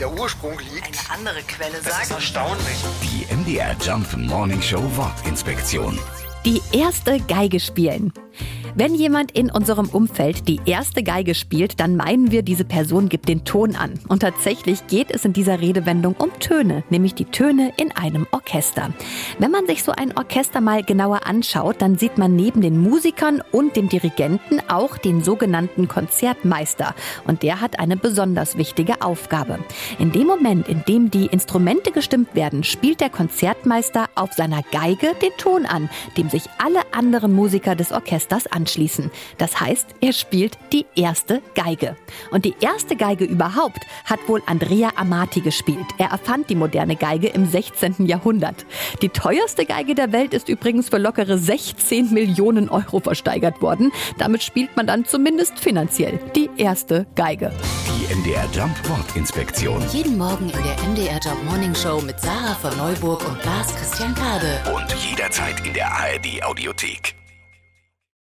der Ursprung liegt. Eine andere Quelle Das ist sagt. erstaunlich. Die MDR Jump Morning Show Wortinspektion. Die erste Geige spielen. Wenn jemand in unserem Umfeld die erste Geige spielt, dann meinen wir, diese Person gibt den Ton an. Und tatsächlich geht es in dieser Redewendung um Töne, nämlich die Töne in einem Orchester. Wenn man sich so ein Orchester mal genauer anschaut, dann sieht man neben den Musikern und dem Dirigenten auch den sogenannten Konzertmeister. Und der hat eine besonders wichtige Aufgabe. In dem Moment, in dem die Instrumente gestimmt werden, spielt der Konzertmeister auf seiner Geige den Ton an, dem sich alle anderen Musiker des Orchesters anschließen. Das heißt, er spielt die erste Geige. Und die erste Geige überhaupt hat wohl Andrea Amati gespielt. Er erfand die moderne Geige im 16. Jahrhundert. Die teuerste Geige der Welt ist übrigens für lockere 16 Millionen Euro versteigert worden. Damit spielt man dann zumindest finanziell die erste Geige. Die MDR Jump Wortinspektion. Jeden Morgen in der MDR Job Morning Show mit Sarah von Neuburg und Lars Christian Kade. Und jederzeit in der ARD Audiothek.